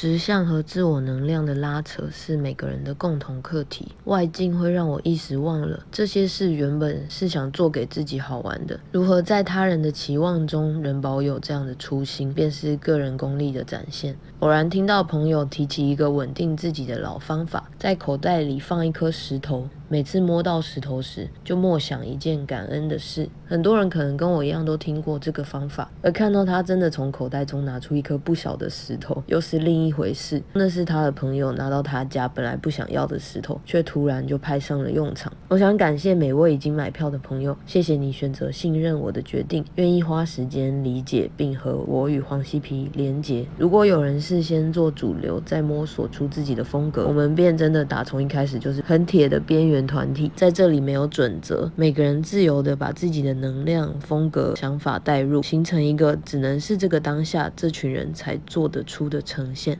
实相和自我能量的拉扯是每个人的共同课题。外境会让我一时忘了，这些事原本是想做给自己好玩的。如何在他人的期望中仍保有这样的初心，便是个人功力的展现。偶然听到朋友提起一个稳定自己的老方法，在口袋里放一颗石头。每次摸到石头时，就默想一件感恩的事。很多人可能跟我一样都听过这个方法，而看到他真的从口袋中拿出一颗不小的石头，又是另一回事。那是他的朋友拿到他家本来不想要的石头，却突然就派上了用场。我想感谢每位已经买票的朋友，谢谢你选择信任我的决定，愿意花时间理解并和我与黄西皮连结。如果有人事先做主流，再摸索出自己的风格，我们便真的打从一开始就是很铁的边缘。团体在这里没有准则，每个人自由的把自己的能量、风格、想法带入，形成一个只能是这个当下这群人才做得出的呈现。